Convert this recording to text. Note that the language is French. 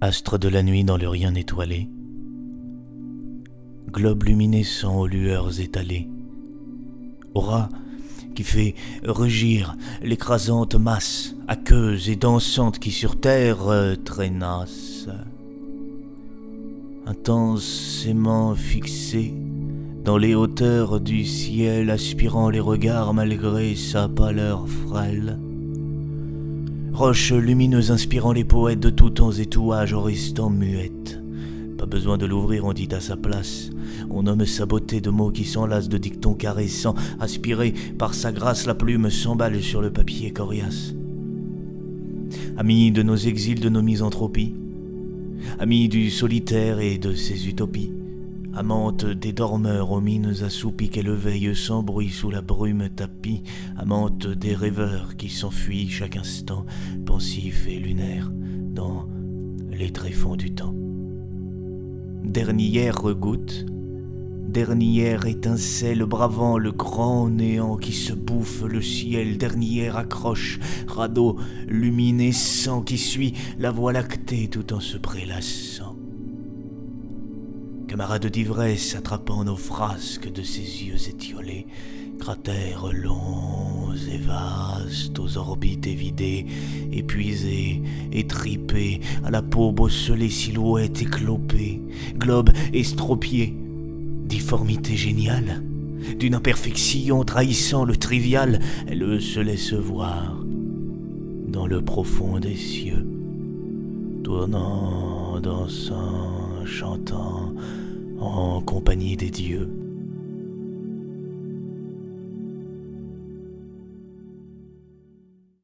Astre de la nuit dans le rien étoilé, globe luminescent aux lueurs étalées, aura qui fait rugir l'écrasante masse aqueuse et dansante qui sur terre traînasse. Intensément fixé dans les hauteurs du ciel, aspirant les regards malgré sa pâleur frêle. Roche lumineuse inspirant les poètes de tout temps et tout âge en restant muette. Pas besoin de l'ouvrir, on dit à sa place. On nomme sa beauté de mots qui s'enlacent de dictons caressants. Aspiré par sa grâce, la plume s'emballe sur le papier coriace. Amis de nos exils, de nos misanthropies, amis du solitaire et de ses utopies, amante des dormeurs aux mines assoupies qu'elle veille sans bruit sous la brume tapis, amante des rêveurs qui s'enfuient chaque instant, pensifs et lunaires, dans les tréfonds du temps. Dernière goutte, dernière étincelle bravant le grand néant qui se bouffe le ciel, dernière accroche, radeau luminescent qui suit la voie lactée tout en se prélassant. Camarade d'ivresse attrapant nos frasques de ses yeux étiolés, cratères longs et vastes aux orbites évidées, épuisés, étripés, à la peau bosselée, silhouette éclopée, globe estropié, difformité géniale, d'une imperfection trahissant le trivial, elle se laisse voir dans le profond des cieux, tournant, dansant, chantant, en compagnie des dieux.